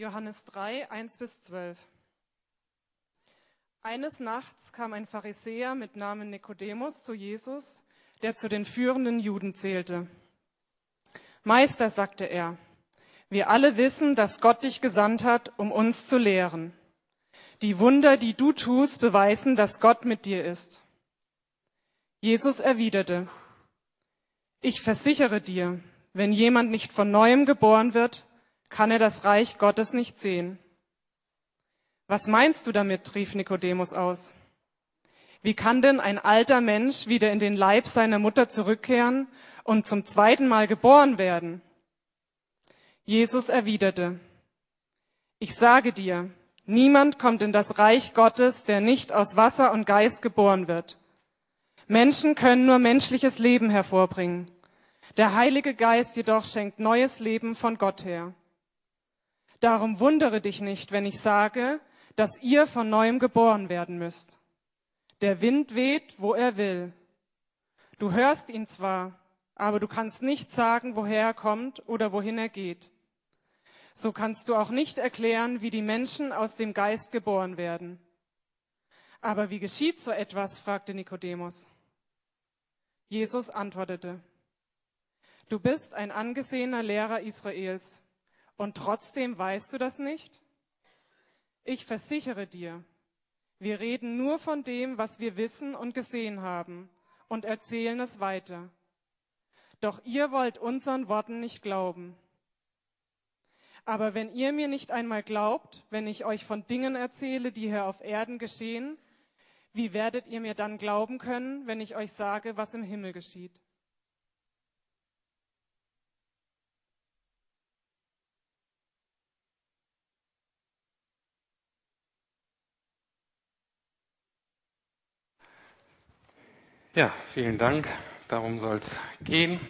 Johannes 3, 1 bis 12. Eines Nachts kam ein Pharisäer mit Namen Nikodemus zu Jesus, der zu den führenden Juden zählte. Meister, sagte er, wir alle wissen, dass Gott dich gesandt hat, um uns zu lehren. Die Wunder, die du tust, beweisen, dass Gott mit dir ist. Jesus erwiderte, ich versichere dir, wenn jemand nicht von neuem geboren wird, kann er das Reich Gottes nicht sehen. Was meinst du damit? rief Nikodemus aus. Wie kann denn ein alter Mensch wieder in den Leib seiner Mutter zurückkehren und zum zweiten Mal geboren werden? Jesus erwiderte, ich sage dir, niemand kommt in das Reich Gottes, der nicht aus Wasser und Geist geboren wird. Menschen können nur menschliches Leben hervorbringen. Der Heilige Geist jedoch schenkt neues Leben von Gott her. Darum wundere dich nicht, wenn ich sage, dass ihr von neuem geboren werden müsst. Der Wind weht, wo er will. Du hörst ihn zwar, aber du kannst nicht sagen, woher er kommt oder wohin er geht. So kannst du auch nicht erklären, wie die Menschen aus dem Geist geboren werden. Aber wie geschieht so etwas? fragte Nikodemus. Jesus antwortete, Du bist ein angesehener Lehrer Israels und trotzdem weißt du das nicht? Ich versichere dir, wir reden nur von dem, was wir wissen und gesehen haben und erzählen es weiter. Doch ihr wollt unseren Worten nicht glauben. Aber wenn ihr mir nicht einmal glaubt, wenn ich euch von Dingen erzähle, die hier auf Erden geschehen, wie werdet ihr mir dann glauben können, wenn ich euch sage, was im Himmel geschieht? Ja, vielen Dank. Darum soll es gehen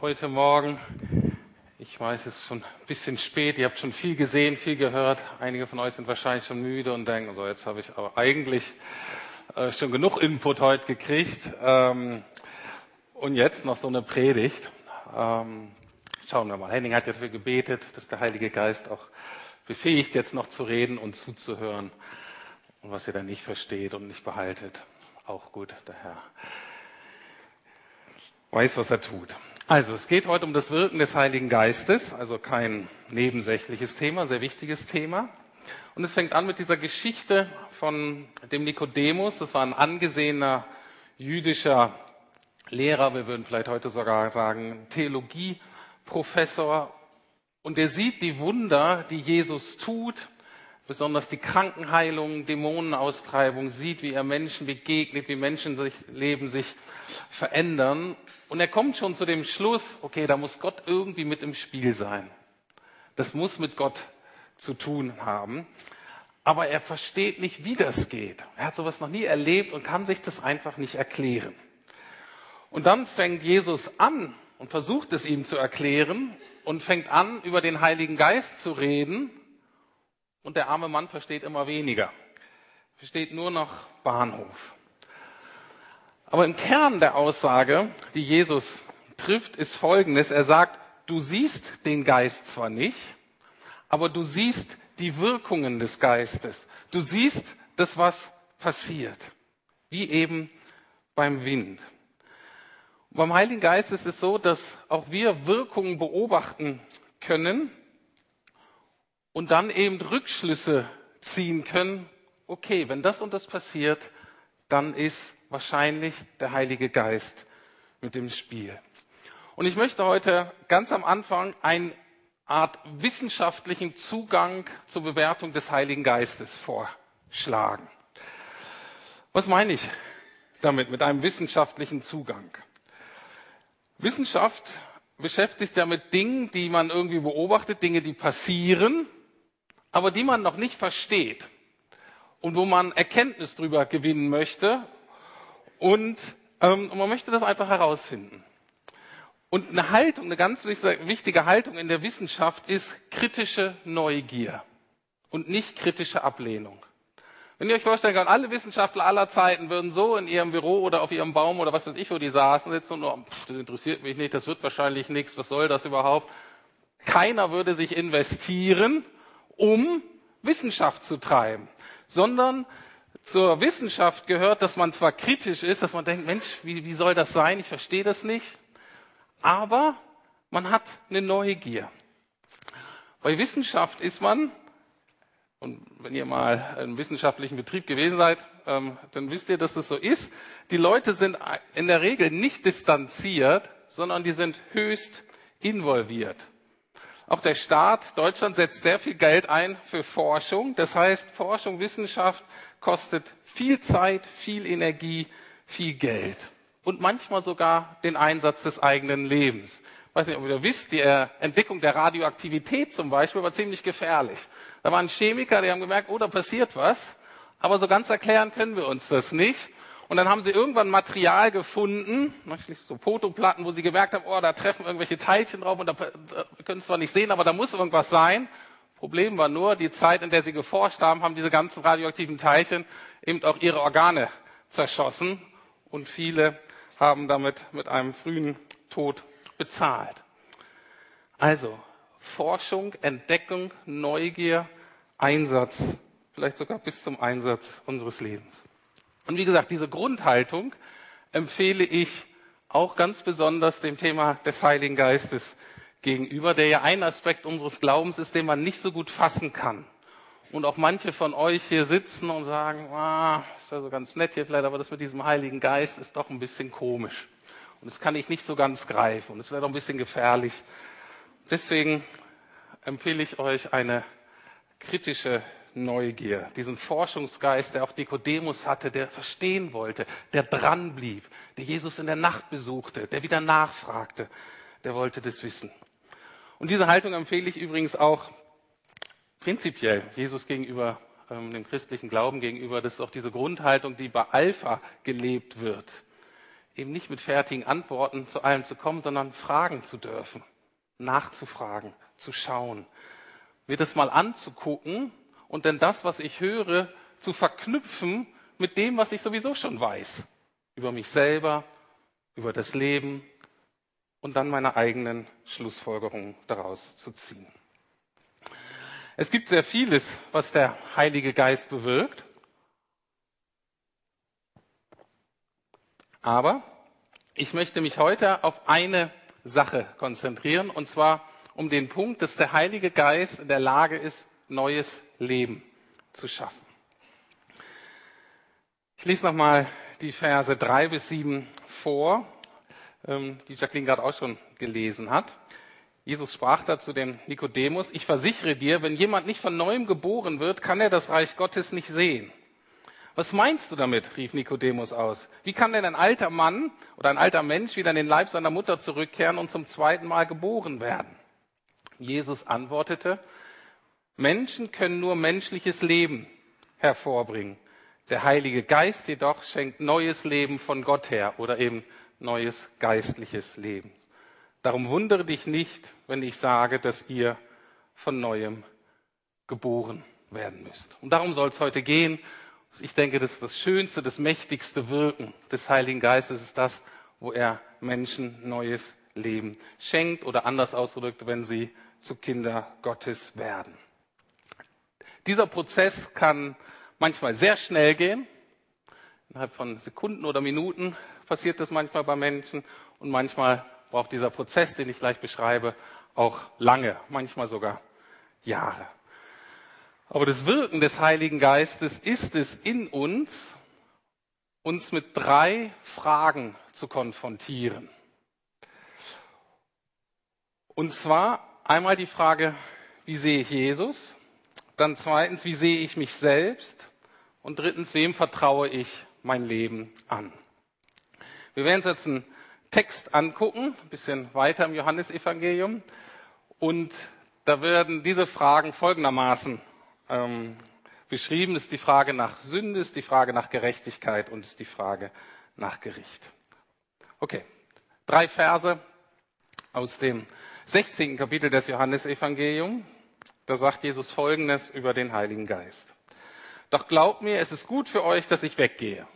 heute Morgen. Ich weiß, es ist schon ein bisschen spät. Ihr habt schon viel gesehen, viel gehört. Einige von euch sind wahrscheinlich schon müde und denken, so jetzt habe ich aber eigentlich äh, schon genug Input heute gekriegt. Ähm, und jetzt noch so eine Predigt. Ähm, schauen wir mal. Henning hat ja dafür gebetet, dass der Heilige Geist auch befähigt, jetzt noch zu reden und zuzuhören. Und was ihr dann nicht versteht und nicht behaltet auch gut, der Herr weiß, was er tut. Also, es geht heute um das Wirken des Heiligen Geistes, also kein nebensächliches Thema, sehr wichtiges Thema. Und es fängt an mit dieser Geschichte von dem Nikodemus. Das war ein angesehener jüdischer Lehrer, wir würden vielleicht heute sogar sagen Theologieprofessor. Und er sieht die Wunder, die Jesus tut besonders die Krankenheilung, Dämonenaustreibung, sieht, wie er Menschen begegnet, wie Menschen sich, Leben sich verändern. Und er kommt schon zu dem Schluss, okay, da muss Gott irgendwie mit im Spiel sein. Das muss mit Gott zu tun haben. Aber er versteht nicht, wie das geht. Er hat sowas noch nie erlebt und kann sich das einfach nicht erklären. Und dann fängt Jesus an und versucht es ihm zu erklären und fängt an, über den Heiligen Geist zu reden und der arme Mann versteht immer weniger. Versteht nur noch Bahnhof. Aber im Kern der Aussage, die Jesus trifft, ist folgendes. Er sagt, du siehst den Geist zwar nicht, aber du siehst die Wirkungen des Geistes. Du siehst das, was passiert. Wie eben beim Wind. Und beim Heiligen Geist ist es so, dass auch wir Wirkungen beobachten können, und dann eben Rückschlüsse ziehen können, okay, wenn das und das passiert, dann ist wahrscheinlich der Heilige Geist mit dem Spiel. Und ich möchte heute ganz am Anfang eine Art wissenschaftlichen Zugang zur Bewertung des Heiligen Geistes vorschlagen. Was meine ich damit, mit einem wissenschaftlichen Zugang? Wissenschaft beschäftigt ja mit Dingen, die man irgendwie beobachtet, Dinge, die passieren aber die man noch nicht versteht und wo man Erkenntnis drüber gewinnen möchte und, ähm, und man möchte das einfach herausfinden. Und eine Haltung, eine ganz wichtige Haltung in der Wissenschaft ist kritische Neugier und nicht kritische Ablehnung. Wenn ihr euch vorstellen könnt, alle Wissenschaftler aller Zeiten würden so in ihrem Büro oder auf ihrem Baum oder was weiß ich, wo die saßen, sitzen und nur, pff, das interessiert mich nicht, das wird wahrscheinlich nichts, was soll das überhaupt? Keiner würde sich investieren um Wissenschaft zu treiben, sondern zur Wissenschaft gehört, dass man zwar kritisch ist, dass man denkt, Mensch, wie, wie soll das sein? Ich verstehe das nicht. Aber man hat eine Neugier. Bei Wissenschaft ist man, und wenn ihr mal im wissenschaftlichen Betrieb gewesen seid, ähm, dann wisst ihr, dass es so ist. Die Leute sind in der Regel nicht distanziert, sondern die sind höchst involviert. Auch der Staat Deutschland setzt sehr viel Geld ein für Forschung. Das heißt, Forschung, Wissenschaft kostet viel Zeit, viel Energie, viel Geld und manchmal sogar den Einsatz des eigenen Lebens. Ich weiß nicht, ob ihr wisst, die Entdeckung der Radioaktivität zum Beispiel war ziemlich gefährlich. Da waren Chemiker, die haben gemerkt, oh, da passiert was, aber so ganz erklären können wir uns das nicht. Und dann haben sie irgendwann Material gefunden, so Fotoplatten, wo sie gemerkt haben, oh, da treffen irgendwelche Teilchen drauf und da, da können es zwar nicht sehen, aber da muss irgendwas sein. Problem war nur, die Zeit, in der sie geforscht haben, haben diese ganzen radioaktiven Teilchen eben auch ihre Organe zerschossen und viele haben damit mit einem frühen Tod bezahlt. Also Forschung, Entdeckung, Neugier, Einsatz, vielleicht sogar bis zum Einsatz unseres Lebens. Und wie gesagt, diese Grundhaltung empfehle ich auch ganz besonders dem Thema des Heiligen Geistes gegenüber, der ja ein Aspekt unseres Glaubens ist, den man nicht so gut fassen kann. Und auch manche von euch hier sitzen und sagen, ah, ist ja so ganz nett hier vielleicht, aber das mit diesem Heiligen Geist ist doch ein bisschen komisch. Und das kann ich nicht so ganz greifen und es wäre doch ein bisschen gefährlich. Deswegen empfehle ich euch eine kritische Neugier, diesen Forschungsgeist, der auch Nikodemus hatte, der verstehen wollte, der dran blieb, der Jesus in der Nacht besuchte, der wieder nachfragte, der wollte das wissen. Und diese Haltung empfehle ich übrigens auch prinzipiell Jesus gegenüber, ähm, dem christlichen Glauben gegenüber. Das ist auch diese Grundhaltung, die bei Alpha gelebt wird. Eben nicht mit fertigen Antworten zu allem zu kommen, sondern fragen zu dürfen, nachzufragen, zu schauen, mir das mal anzugucken und dann das, was ich höre, zu verknüpfen mit dem, was ich sowieso schon weiß. Über mich selber, über das Leben und dann meine eigenen Schlussfolgerungen daraus zu ziehen. Es gibt sehr vieles, was der Heilige Geist bewirkt. Aber ich möchte mich heute auf eine Sache konzentrieren, und zwar um den Punkt, dass der Heilige Geist in der Lage ist, neues Leben zu schaffen. Ich lese nochmal die Verse drei bis sieben vor, ähm, die Jacqueline gerade auch schon gelesen hat. Jesus sprach da zu dem Nikodemus, ich versichere dir, wenn jemand nicht von neuem geboren wird, kann er das Reich Gottes nicht sehen. Was meinst du damit? rief Nikodemus aus. Wie kann denn ein alter Mann oder ein alter Mensch wieder in den Leib seiner Mutter zurückkehren und zum zweiten Mal geboren werden? Jesus antwortete, Menschen können nur menschliches Leben hervorbringen. Der Heilige Geist jedoch schenkt neues Leben von Gott her oder eben neues geistliches Leben. Darum wundere dich nicht, wenn ich sage, dass ihr von neuem geboren werden müsst. Und darum soll es heute gehen. Ich denke, das ist das schönste, das mächtigste Wirken des Heiligen Geistes ist das, wo er Menschen neues Leben schenkt oder anders ausgedrückt, wenn sie zu Kinder Gottes werden. Dieser Prozess kann manchmal sehr schnell gehen. Innerhalb von Sekunden oder Minuten passiert das manchmal bei Menschen und manchmal braucht dieser Prozess, den ich gleich beschreibe, auch lange, manchmal sogar Jahre. Aber das Wirken des Heiligen Geistes ist es in uns, uns mit drei Fragen zu konfrontieren. Und zwar einmal die Frage, wie sehe ich Jesus? Dann zweitens, wie sehe ich mich selbst? Und drittens, wem vertraue ich mein Leben an? Wir werden uns jetzt einen Text angucken, ein bisschen weiter im Johannesevangelium. Und da werden diese Fragen folgendermaßen ähm, beschrieben. Das ist die Frage nach Sünde, ist die Frage nach Gerechtigkeit und ist die Frage nach Gericht. Okay, drei Verse aus dem 16. Kapitel des Johannesevangeliums. Da sagt Jesus Folgendes über den Heiligen Geist. Doch glaubt mir, es ist gut für euch, dass ich weggehe.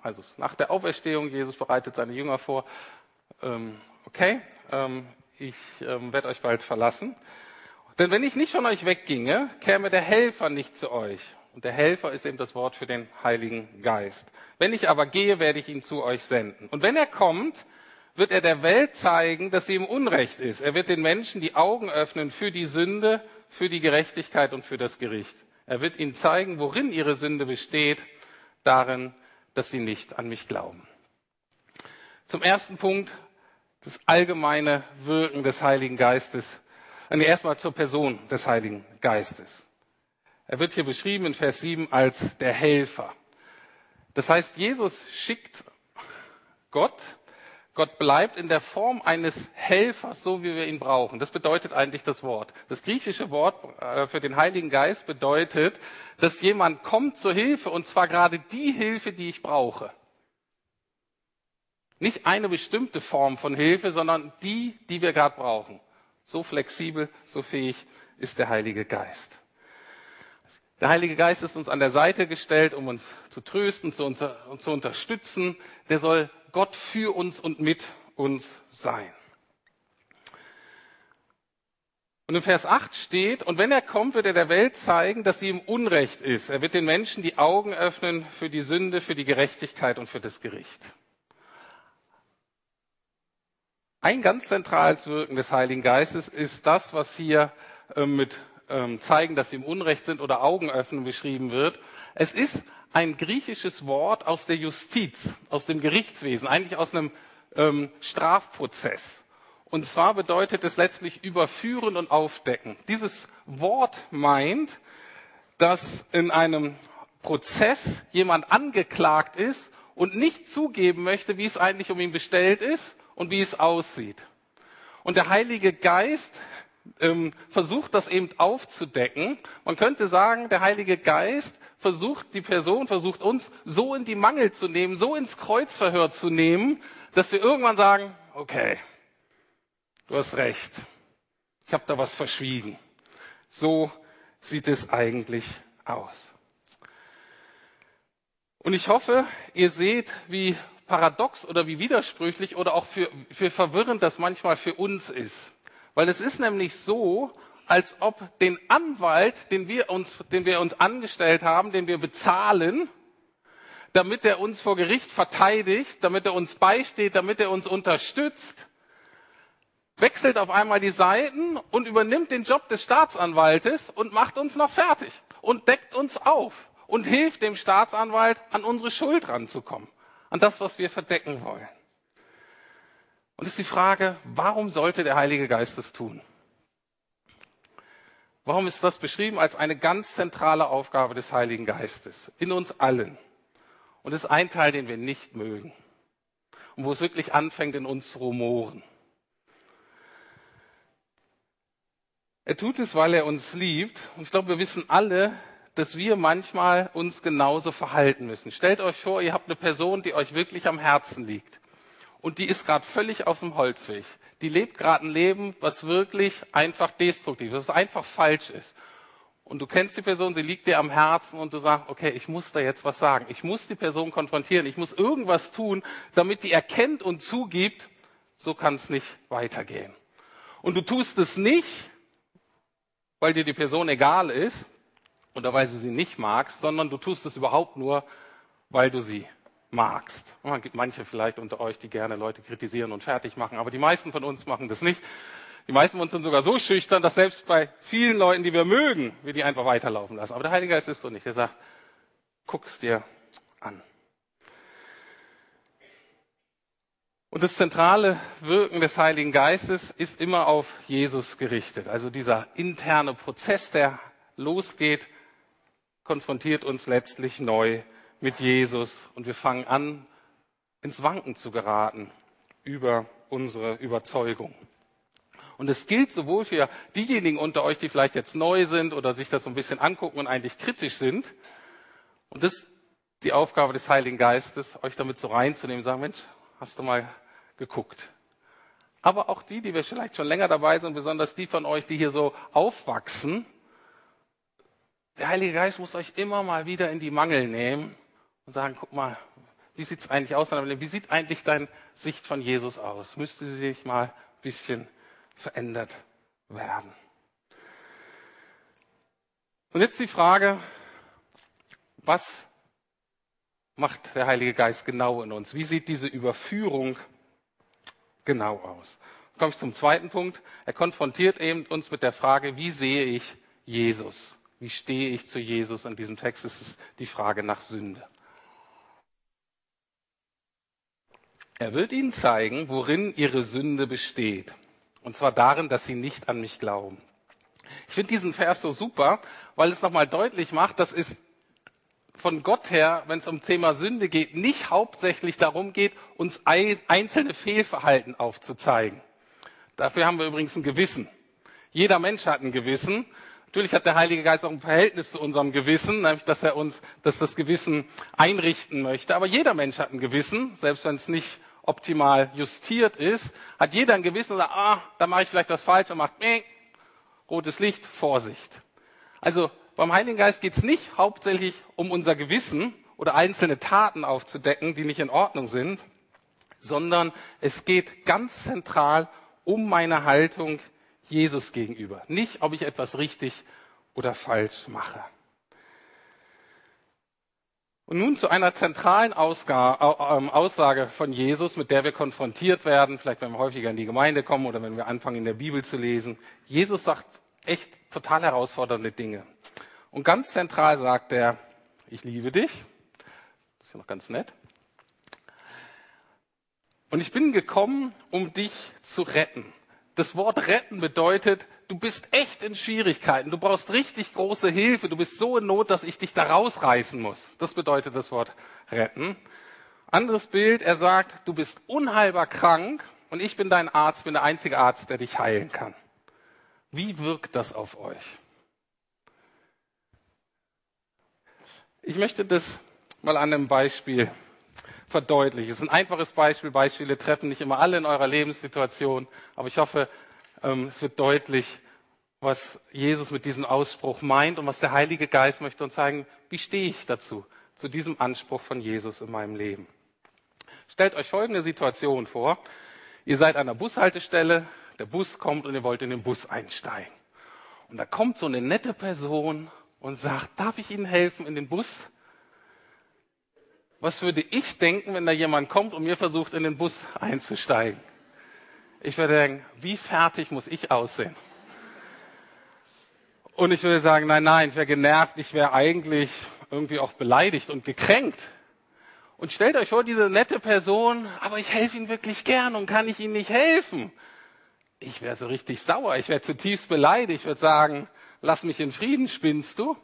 Also nach der Auferstehung, Jesus bereitet seine Jünger vor, ähm, okay, ähm, ich ähm, werde euch bald verlassen. Denn wenn ich nicht von euch wegginge, käme der Helfer nicht zu euch. Und der Helfer ist eben das Wort für den Heiligen Geist. Wenn ich aber gehe, werde ich ihn zu euch senden. Und wenn er kommt, wird er der Welt zeigen, dass sie im Unrecht ist. Er wird den Menschen die Augen öffnen für die Sünde, für die Gerechtigkeit und für das Gericht. Er wird ihnen zeigen, worin ihre Sünde besteht, darin, dass sie nicht an mich glauben. Zum ersten Punkt, das allgemeine Wirken des Heiligen Geistes. Nee, erstmal zur Person des Heiligen Geistes. Er wird hier beschrieben in Vers 7 als der Helfer. Das heißt, Jesus schickt Gott Gott bleibt in der Form eines Helfers, so wie wir ihn brauchen. Das bedeutet eigentlich das Wort. Das griechische Wort äh, für den Heiligen Geist bedeutet, dass jemand kommt zur Hilfe und zwar gerade die Hilfe, die ich brauche. Nicht eine bestimmte Form von Hilfe, sondern die, die wir gerade brauchen. So flexibel, so fähig ist der Heilige Geist. Der Heilige Geist ist uns an der Seite gestellt, um uns zu trösten, zu, unter, zu unterstützen. Der soll Gott für uns und mit uns sein. Und in Vers 8 steht, und wenn er kommt, wird er der Welt zeigen, dass sie im Unrecht ist. Er wird den Menschen die Augen öffnen für die Sünde, für die Gerechtigkeit und für das Gericht. Ein ganz zentrales Wirken des Heiligen Geistes ist das, was hier äh, mit ähm, zeigen, dass sie im Unrecht sind oder Augen öffnen beschrieben wird. Es ist ein griechisches Wort aus der Justiz, aus dem Gerichtswesen, eigentlich aus einem ähm, Strafprozess. Und zwar bedeutet es letztlich überführen und aufdecken. Dieses Wort meint, dass in einem Prozess jemand angeklagt ist und nicht zugeben möchte, wie es eigentlich um ihn bestellt ist und wie es aussieht. Und der Heilige Geist ähm, versucht das eben aufzudecken. Man könnte sagen, der Heilige Geist versucht die Person, versucht uns so in die Mangel zu nehmen, so ins Kreuzverhör zu nehmen, dass wir irgendwann sagen, okay, du hast recht, ich habe da was verschwiegen. So sieht es eigentlich aus. Und ich hoffe, ihr seht, wie paradox oder wie widersprüchlich oder auch für, für verwirrend das manchmal für uns ist. Weil es ist nämlich so, als ob den Anwalt, den wir uns, den wir uns angestellt haben, den wir bezahlen, damit er uns vor Gericht verteidigt, damit er uns beisteht, damit er uns unterstützt, wechselt auf einmal die Seiten und übernimmt den Job des Staatsanwaltes und macht uns noch fertig und deckt uns auf und hilft dem Staatsanwalt, an unsere Schuld ranzukommen, an das, was wir verdecken wollen. Und es ist die Frage, warum sollte der Heilige Geist das tun? Warum ist das beschrieben als eine ganz zentrale Aufgabe des Heiligen Geistes in uns allen? Und es ist ein Teil, den wir nicht mögen und wo es wirklich anfängt, in uns zu rumoren. Er tut es, weil er uns liebt. Und ich glaube, wir wissen alle, dass wir manchmal uns genauso verhalten müssen. Stellt euch vor, ihr habt eine Person, die euch wirklich am Herzen liegt und die ist gerade völlig auf dem Holzweg. Die lebt gerade ein Leben, was wirklich einfach destruktiv ist, was einfach falsch ist. Und du kennst die Person, sie liegt dir am Herzen und du sagst, okay, ich muss da jetzt was sagen. Ich muss die Person konfrontieren. Ich muss irgendwas tun, damit die erkennt und zugibt, so kann es nicht weitergehen. Und du tust es nicht, weil dir die Person egal ist oder weil du sie nicht magst, sondern du tust es überhaupt nur, weil du sie magst. Es gibt manche vielleicht unter euch, die gerne Leute kritisieren und fertig machen, aber die meisten von uns machen das nicht. Die meisten von uns sind sogar so schüchtern, dass selbst bei vielen Leuten, die wir mögen, wir die einfach weiterlaufen lassen. Aber der Heilige Geist ist so nicht. Er sagt, guck's dir an. Und das zentrale Wirken des Heiligen Geistes ist immer auf Jesus gerichtet. Also dieser interne Prozess, der losgeht, konfrontiert uns letztlich neu mit Jesus und wir fangen an, ins Wanken zu geraten über unsere Überzeugung. Und es gilt sowohl für diejenigen unter euch, die vielleicht jetzt neu sind oder sich das so ein bisschen angucken und eigentlich kritisch sind. Und das ist die Aufgabe des Heiligen Geistes, euch damit so reinzunehmen, sagen, Mensch, hast du mal geguckt? Aber auch die, die wir vielleicht schon länger dabei sind, besonders die von euch, die hier so aufwachsen, der Heilige Geist muss euch immer mal wieder in die Mangel nehmen und sagen, guck mal, wie sieht es eigentlich aus? Wie sieht eigentlich deine Sicht von Jesus aus? Müsste sie sich mal ein bisschen verändert werden? Und jetzt die Frage, was macht der Heilige Geist genau in uns? Wie sieht diese Überführung genau aus? Komme ich zum zweiten Punkt. Er konfrontiert eben uns mit der Frage, wie sehe ich Jesus? Wie stehe ich zu Jesus? In diesem Text ist es die Frage nach Sünde. Er wird ihnen zeigen, worin ihre Sünde besteht. Und zwar darin, dass sie nicht an mich glauben. Ich finde diesen Vers so super, weil es nochmal deutlich macht, dass es von Gott her, wenn es um Thema Sünde geht, nicht hauptsächlich darum geht, uns einzelne Fehlverhalten aufzuzeigen. Dafür haben wir übrigens ein Gewissen. Jeder Mensch hat ein Gewissen. Natürlich hat der Heilige Geist auch ein Verhältnis zu unserem Gewissen, nämlich dass er uns, dass das Gewissen einrichten möchte. Aber jeder Mensch hat ein Gewissen, selbst wenn es nicht optimal justiert ist, hat jeder ein Gewissen sagt, ah, da mache ich vielleicht was falsch und macht, meh, rotes Licht, Vorsicht. Also beim Heiligen Geist geht es nicht hauptsächlich um unser Gewissen oder einzelne Taten aufzudecken, die nicht in Ordnung sind, sondern es geht ganz zentral um meine Haltung Jesus gegenüber. Nicht, ob ich etwas richtig oder falsch mache. Und nun zu einer zentralen ähm, Aussage von Jesus, mit der wir konfrontiert werden, vielleicht wenn wir häufiger in die Gemeinde kommen oder wenn wir anfangen in der Bibel zu lesen. Jesus sagt echt total herausfordernde Dinge. Und ganz zentral sagt er, ich liebe dich. Das ist ja noch ganz nett. Und ich bin gekommen, um dich zu retten. Das Wort retten bedeutet, du bist echt in Schwierigkeiten, du brauchst richtig große Hilfe, du bist so in Not, dass ich dich da rausreißen muss. Das bedeutet das Wort retten. Anderes Bild, er sagt, du bist unheilbar krank und ich bin dein Arzt, bin der einzige Arzt, der dich heilen kann. Wie wirkt das auf euch? Ich möchte das mal an einem Beispiel verdeutlichen. Es ist ein einfaches Beispiel. Beispiele treffen nicht immer alle in eurer Lebenssituation, aber ich hoffe, ähm, es wird deutlich, was Jesus mit diesem Ausspruch meint und was der Heilige Geist möchte uns zeigen, wie stehe ich dazu, zu diesem Anspruch von Jesus in meinem Leben. Stellt euch folgende Situation vor. Ihr seid an einer Bushaltestelle, der Bus kommt und ihr wollt in den Bus einsteigen. Und da kommt so eine nette Person und sagt, darf ich Ihnen helfen in den Bus? Was würde ich denken, wenn da jemand kommt und mir versucht, in den Bus einzusteigen? Ich würde denken, wie fertig muss ich aussehen? Und ich würde sagen, nein, nein, ich wäre genervt, ich wäre eigentlich irgendwie auch beleidigt und gekränkt. Und stellt euch vor, diese nette Person, aber ich helfe Ihnen wirklich gern und kann ich Ihnen nicht helfen. Ich wäre so richtig sauer, ich wäre zutiefst beleidigt, ich würde sagen, lass mich in Frieden, spinnst du?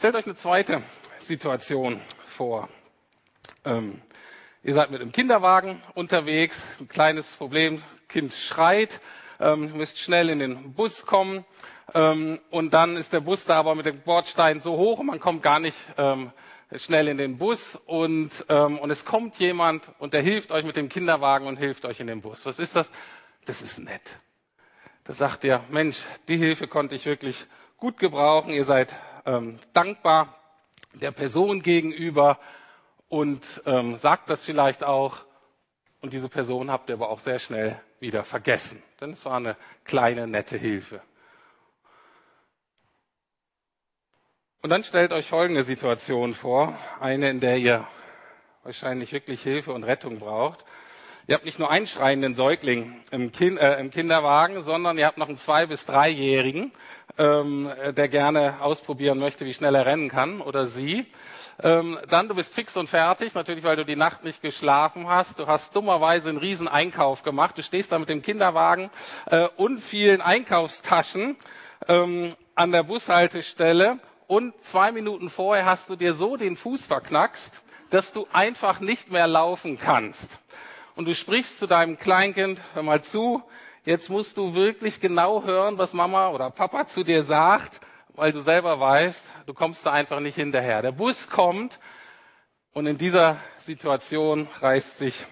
Stellt euch eine zweite Situation vor. Ähm, ihr seid mit einem Kinderwagen unterwegs, ein kleines Problem, Kind schreit, ähm, müsst schnell in den Bus kommen ähm, und dann ist der Bus da aber mit dem Bordstein so hoch und man kommt gar nicht ähm, schnell in den Bus und, ähm, und es kommt jemand und der hilft euch mit dem Kinderwagen und hilft euch in den Bus. Was ist das? Das ist nett. Da sagt ihr, Mensch, die Hilfe konnte ich wirklich gut gebrauchen. Ihr seid ähm, dankbar der Person gegenüber und ähm, sagt das vielleicht auch. Und diese Person habt ihr aber auch sehr schnell wieder vergessen. Denn es war eine kleine, nette Hilfe. Und dann stellt euch folgende Situation vor. Eine, in der ihr wahrscheinlich wirklich Hilfe und Rettung braucht. Ihr habt nicht nur einen schreienden Säugling im, kind, äh, im Kinderwagen, sondern ihr habt noch einen zwei- bis dreijährigen, ähm, der gerne ausprobieren möchte, wie schnell er rennen kann oder sie. Ähm, dann, du bist fix und fertig, natürlich, weil du die Nacht nicht geschlafen hast. Du hast dummerweise einen riesen Einkauf gemacht. Du stehst da mit dem Kinderwagen äh, und vielen Einkaufstaschen ähm, an der Bushaltestelle und zwei Minuten vorher hast du dir so den Fuß verknackst, dass du einfach nicht mehr laufen kannst und du sprichst zu deinem Kleinkind, hör mal zu, jetzt musst du wirklich genau hören, was Mama oder Papa zu dir sagt, weil du selber weißt, du kommst da einfach nicht hinterher. Der Bus kommt und in dieser Situation reißt sich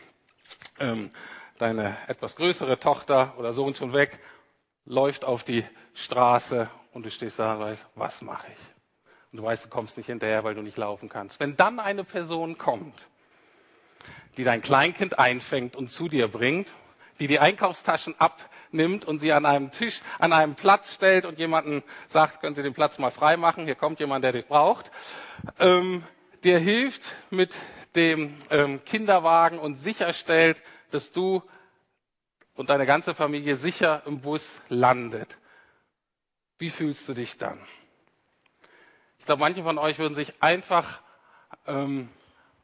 ähm, deine etwas größere Tochter oder Sohn schon weg, läuft auf die Straße und du stehst da und weißt, was mache ich? Und du weißt, du kommst nicht hinterher, weil du nicht laufen kannst. Wenn dann eine Person kommt, die dein Kleinkind einfängt und zu dir bringt, die die Einkaufstaschen abnimmt und sie an einem Tisch, an einem Platz stellt und jemanden sagt, können Sie den Platz mal frei machen, hier kommt jemand, der dich braucht, ähm, dir hilft mit dem ähm, Kinderwagen und sicherstellt, dass du und deine ganze Familie sicher im Bus landet. Wie fühlst du dich dann? Ich glaube, manche von euch würden sich einfach ähm,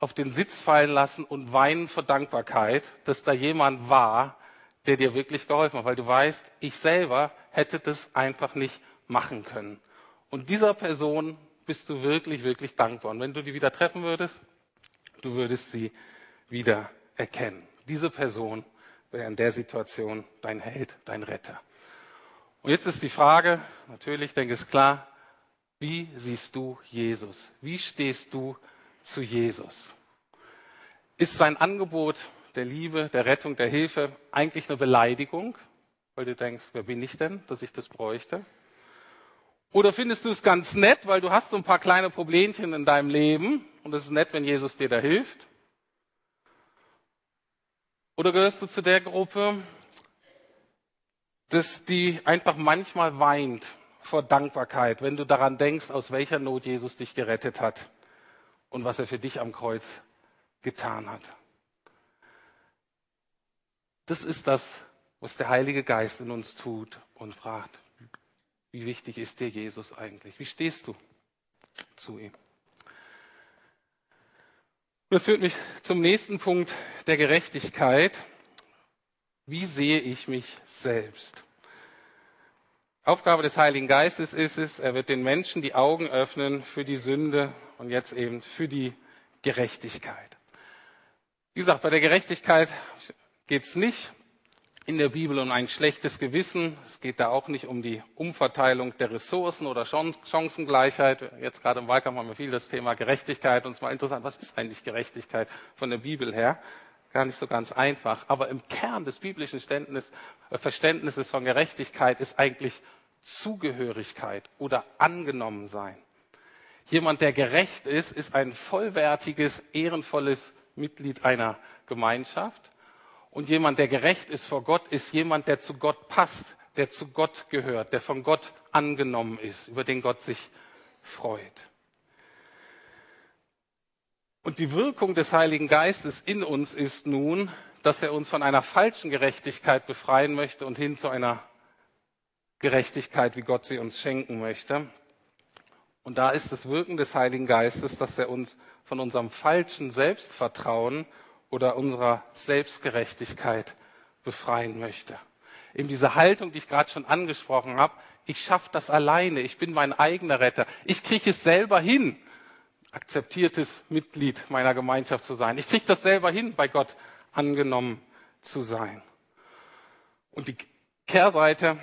auf den Sitz fallen lassen und weinen vor Dankbarkeit, dass da jemand war, der dir wirklich geholfen hat, weil du weißt, ich selber hätte das einfach nicht machen können. Und dieser Person bist du wirklich, wirklich dankbar. Und wenn du die wieder treffen würdest, du würdest sie wieder erkennen. Diese Person wäre in der Situation dein Held, dein Retter. Und jetzt ist die Frage, natürlich, denke ich, klar, wie siehst du Jesus? Wie stehst du zu Jesus? Ist sein Angebot der Liebe, der Rettung, der Hilfe eigentlich eine Beleidigung, weil du denkst, wer bin ich denn, dass ich das bräuchte? Oder findest du es ganz nett, weil du hast so ein paar kleine Problemchen in deinem Leben und es ist nett, wenn Jesus dir da hilft? Oder gehörst du zu der Gruppe, dass die einfach manchmal weint vor Dankbarkeit, wenn du daran denkst, aus welcher Not Jesus dich gerettet hat und was er für dich am Kreuz getan hat. Das ist das, was der Heilige Geist in uns tut und fragt, wie wichtig ist dir Jesus eigentlich? Wie stehst du zu ihm? Das führt mich zum nächsten Punkt der Gerechtigkeit. Wie sehe ich mich selbst? Aufgabe des Heiligen Geistes ist es, er wird den Menschen die Augen öffnen für die Sünde und jetzt eben für die Gerechtigkeit. Wie gesagt, bei der Gerechtigkeit geht es nicht in der Bibel um ein schlechtes Gewissen. Es geht da auch nicht um die Umverteilung der Ressourcen oder Chancengleichheit. Jetzt gerade im Wahlkampf haben wir viel das Thema Gerechtigkeit. Und es mal interessant, was ist eigentlich Gerechtigkeit von der Bibel her? Gar nicht so ganz einfach. Aber im Kern des biblischen äh, Verständnisses von Gerechtigkeit ist eigentlich Zugehörigkeit oder angenommen sein. Jemand, der gerecht ist, ist ein vollwertiges, ehrenvolles Mitglied einer Gemeinschaft. Und jemand, der gerecht ist vor Gott, ist jemand, der zu Gott passt, der zu Gott gehört, der von Gott angenommen ist, über den Gott sich freut. Und die Wirkung des Heiligen Geistes in uns ist nun, dass er uns von einer falschen Gerechtigkeit befreien möchte und hin zu einer Gerechtigkeit, wie Gott sie uns schenken möchte. Und da ist das Wirken des Heiligen Geistes, dass er uns von unserem falschen Selbstvertrauen oder unserer Selbstgerechtigkeit befreien möchte. Eben diese Haltung, die ich gerade schon angesprochen habe, ich schaffe das alleine, ich bin mein eigener Retter, ich kriege es selber hin, akzeptiertes Mitglied meiner Gemeinschaft zu sein. Ich kriege das selber hin, bei Gott angenommen zu sein. Und die Kehrseite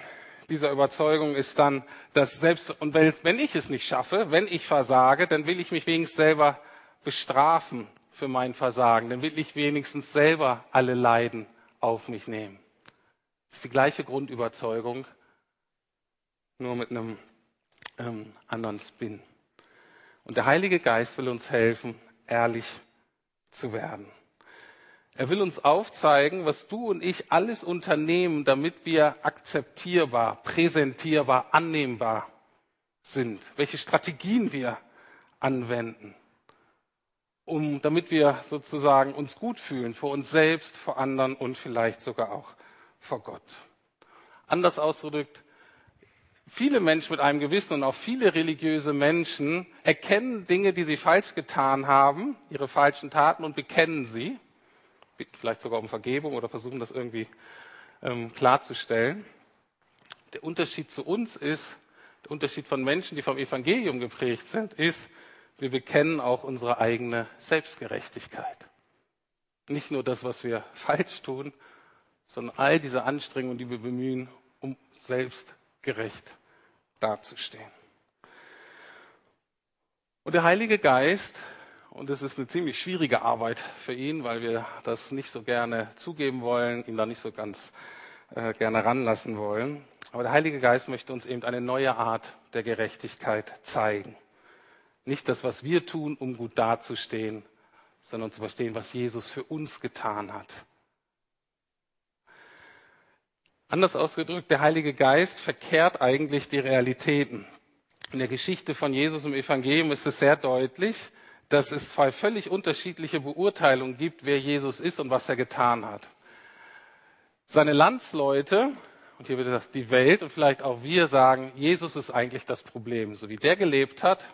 dieser Überzeugung ist dann, dass selbst, und wenn ich es nicht schaffe, wenn ich versage, dann will ich mich wenigstens selber bestrafen für mein Versagen. Dann will ich wenigstens selber alle Leiden auf mich nehmen. Das ist die gleiche Grundüberzeugung, nur mit einem ähm, anderen Spin. Und der Heilige Geist will uns helfen, ehrlich zu werden. Er will uns aufzeigen, was du und ich alles unternehmen, damit wir akzeptierbar, präsentierbar, annehmbar sind. Welche Strategien wir anwenden, um, damit wir sozusagen uns gut fühlen vor uns selbst, vor anderen und vielleicht sogar auch vor Gott. Anders ausgedrückt, viele Menschen mit einem Gewissen und auch viele religiöse Menschen erkennen Dinge, die sie falsch getan haben, ihre falschen Taten und bekennen sie bitten vielleicht sogar um Vergebung oder versuchen das irgendwie ähm, klarzustellen. Der Unterschied zu uns ist, der Unterschied von Menschen, die vom Evangelium geprägt sind, ist, wir bekennen auch unsere eigene Selbstgerechtigkeit. Nicht nur das, was wir falsch tun, sondern all diese Anstrengungen, die wir bemühen, um selbstgerecht dazustehen. Und der Heilige Geist und es ist eine ziemlich schwierige Arbeit für ihn, weil wir das nicht so gerne zugeben wollen, ihn da nicht so ganz äh, gerne ranlassen wollen. Aber der Heilige Geist möchte uns eben eine neue Art der Gerechtigkeit zeigen. Nicht das, was wir tun, um gut dazustehen, sondern zu verstehen, was Jesus für uns getan hat. Anders ausgedrückt, der Heilige Geist verkehrt eigentlich die Realitäten. In der Geschichte von Jesus im Evangelium ist es sehr deutlich, dass es zwei völlig unterschiedliche Beurteilungen gibt, wer Jesus ist und was er getan hat. Seine Landsleute, und hier wird gesagt, die Welt und vielleicht auch wir sagen, Jesus ist eigentlich das Problem. So wie der gelebt hat,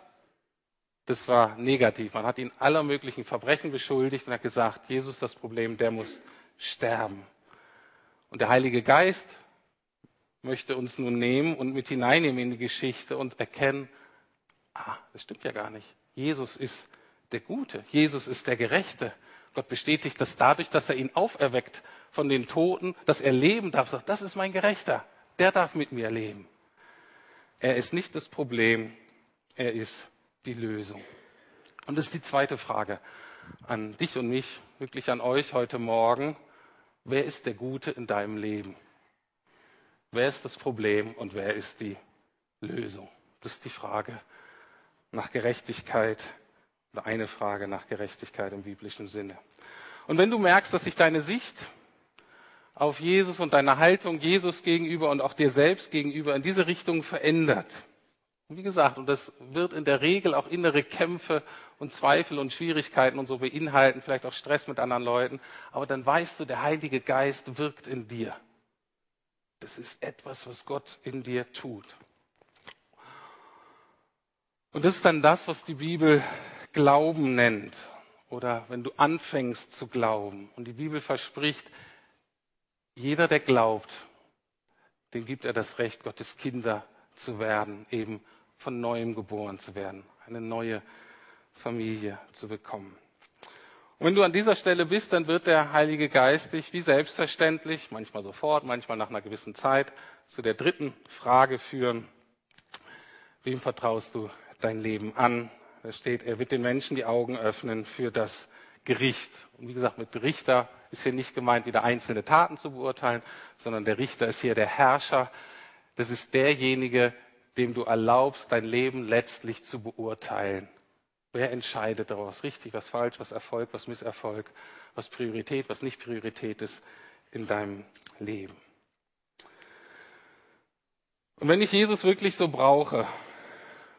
das war negativ. Man hat ihn aller möglichen Verbrechen beschuldigt und hat gesagt, Jesus ist das Problem, der muss sterben. Und der Heilige Geist möchte uns nun nehmen und mit hineinnehmen in die Geschichte und erkennen, ah, das stimmt ja gar nicht. Jesus ist der Gute. Jesus ist der Gerechte. Gott bestätigt das dadurch, dass er ihn auferweckt von den Toten, dass er leben darf. Sagt, das ist mein Gerechter. Der darf mit mir leben. Er ist nicht das Problem. Er ist die Lösung. Und das ist die zweite Frage an dich und mich, wirklich an euch heute Morgen. Wer ist der Gute in deinem Leben? Wer ist das Problem und wer ist die Lösung? Das ist die Frage nach Gerechtigkeit oder eine Frage nach Gerechtigkeit im biblischen Sinne. Und wenn du merkst, dass sich deine Sicht auf Jesus und deine Haltung Jesus gegenüber und auch dir selbst gegenüber in diese Richtung verändert, wie gesagt, und das wird in der Regel auch innere Kämpfe und Zweifel und Schwierigkeiten und so beinhalten, vielleicht auch Stress mit anderen Leuten, aber dann weißt du, der Heilige Geist wirkt in dir. Das ist etwas, was Gott in dir tut. Und das ist dann das, was die Bibel Glauben nennt. Oder wenn du anfängst zu glauben. Und die Bibel verspricht, jeder, der glaubt, dem gibt er das Recht, Gottes Kinder zu werden, eben von neuem geboren zu werden, eine neue Familie zu bekommen. Und wenn du an dieser Stelle bist, dann wird der Heilige Geist dich wie selbstverständlich, manchmal sofort, manchmal nach einer gewissen Zeit, zu der dritten Frage führen. Wem vertraust du dein Leben an? Da steht, er wird den Menschen die Augen öffnen für das Gericht. Und wie gesagt, mit Richter ist hier nicht gemeint, wieder einzelne Taten zu beurteilen, sondern der Richter ist hier der Herrscher. Das ist derjenige, dem du erlaubst, dein Leben letztlich zu beurteilen. Wer entscheidet daraus? Richtig, was falsch, was Erfolg, was Misserfolg, was Priorität, was nicht Priorität ist in deinem Leben. Und wenn ich Jesus wirklich so brauche,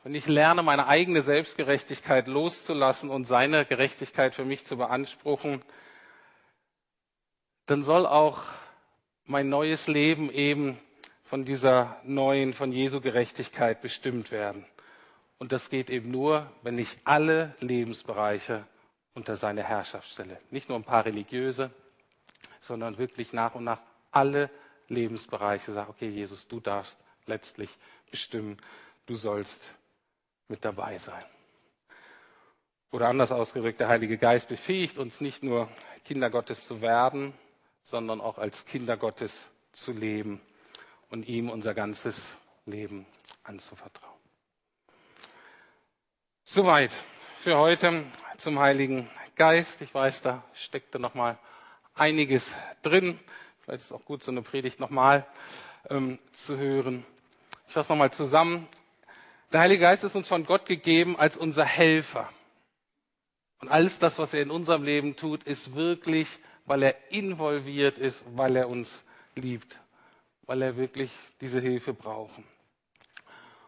wenn ich lerne, meine eigene Selbstgerechtigkeit loszulassen und seine Gerechtigkeit für mich zu beanspruchen, dann soll auch mein neues Leben eben von dieser neuen, von Jesu Gerechtigkeit bestimmt werden. Und das geht eben nur, wenn ich alle Lebensbereiche unter seine Herrschaft stelle. Nicht nur ein paar religiöse, sondern wirklich nach und nach alle Lebensbereiche sage, okay, Jesus, du darfst letztlich bestimmen, du sollst mit dabei sein. Oder anders ausgedrückt, der Heilige Geist befähigt uns nicht nur Kinder Gottes zu werden, sondern auch als Kinder Gottes zu leben und ihm unser ganzes Leben anzuvertrauen. Soweit für heute zum Heiligen Geist. Ich weiß, da steckte noch mal einiges drin. Vielleicht ist es auch gut, so eine Predigt nochmal ähm, zu hören. Ich fasse nochmal zusammen. Der Heilige Geist ist uns von Gott gegeben als unser Helfer. Und alles das, was er in unserem Leben tut, ist wirklich, weil er involviert ist, weil er uns liebt, weil er wirklich diese Hilfe braucht.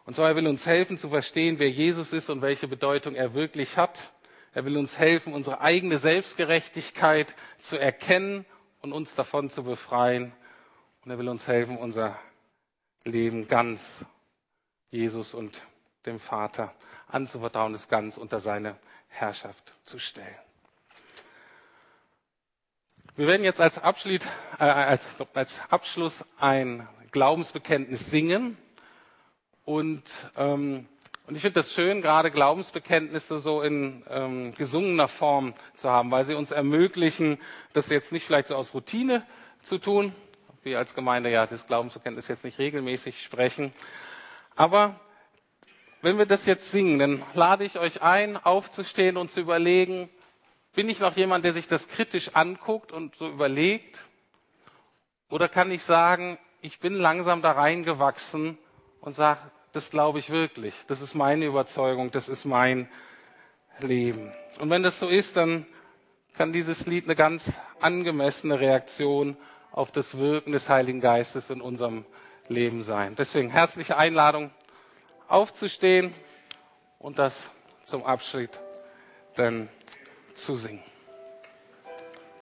Und zwar, er will uns helfen zu verstehen, wer Jesus ist und welche Bedeutung er wirklich hat. Er will uns helfen, unsere eigene Selbstgerechtigkeit zu erkennen und uns davon zu befreien. Und er will uns helfen, unser Leben ganz Jesus und dem Vater anzuvertrauen, es ganz unter seine Herrschaft zu stellen. Wir werden jetzt als, Abschluss, äh, als Abschluss ein Glaubensbekenntnis singen. Und, ähm, und ich finde das schön, gerade Glaubensbekenntnisse so in ähm, gesungener Form zu haben, weil sie uns ermöglichen, das jetzt nicht vielleicht so aus Routine zu tun. Wir als Gemeinde ja das Glaubensbekenntnis jetzt nicht regelmäßig sprechen. Aber wenn wir das jetzt singen, dann lade ich euch ein, aufzustehen und zu überlegen, bin ich noch jemand, der sich das kritisch anguckt und so überlegt? Oder kann ich sagen, ich bin langsam da reingewachsen und sage, das glaube ich wirklich, das ist meine Überzeugung, das ist mein Leben. Und wenn das so ist, dann kann dieses Lied eine ganz angemessene Reaktion auf das Wirken des Heiligen Geistes in unserem Leben sein. Deswegen herzliche Einladung, aufzustehen und das zum Abschied dann zu singen.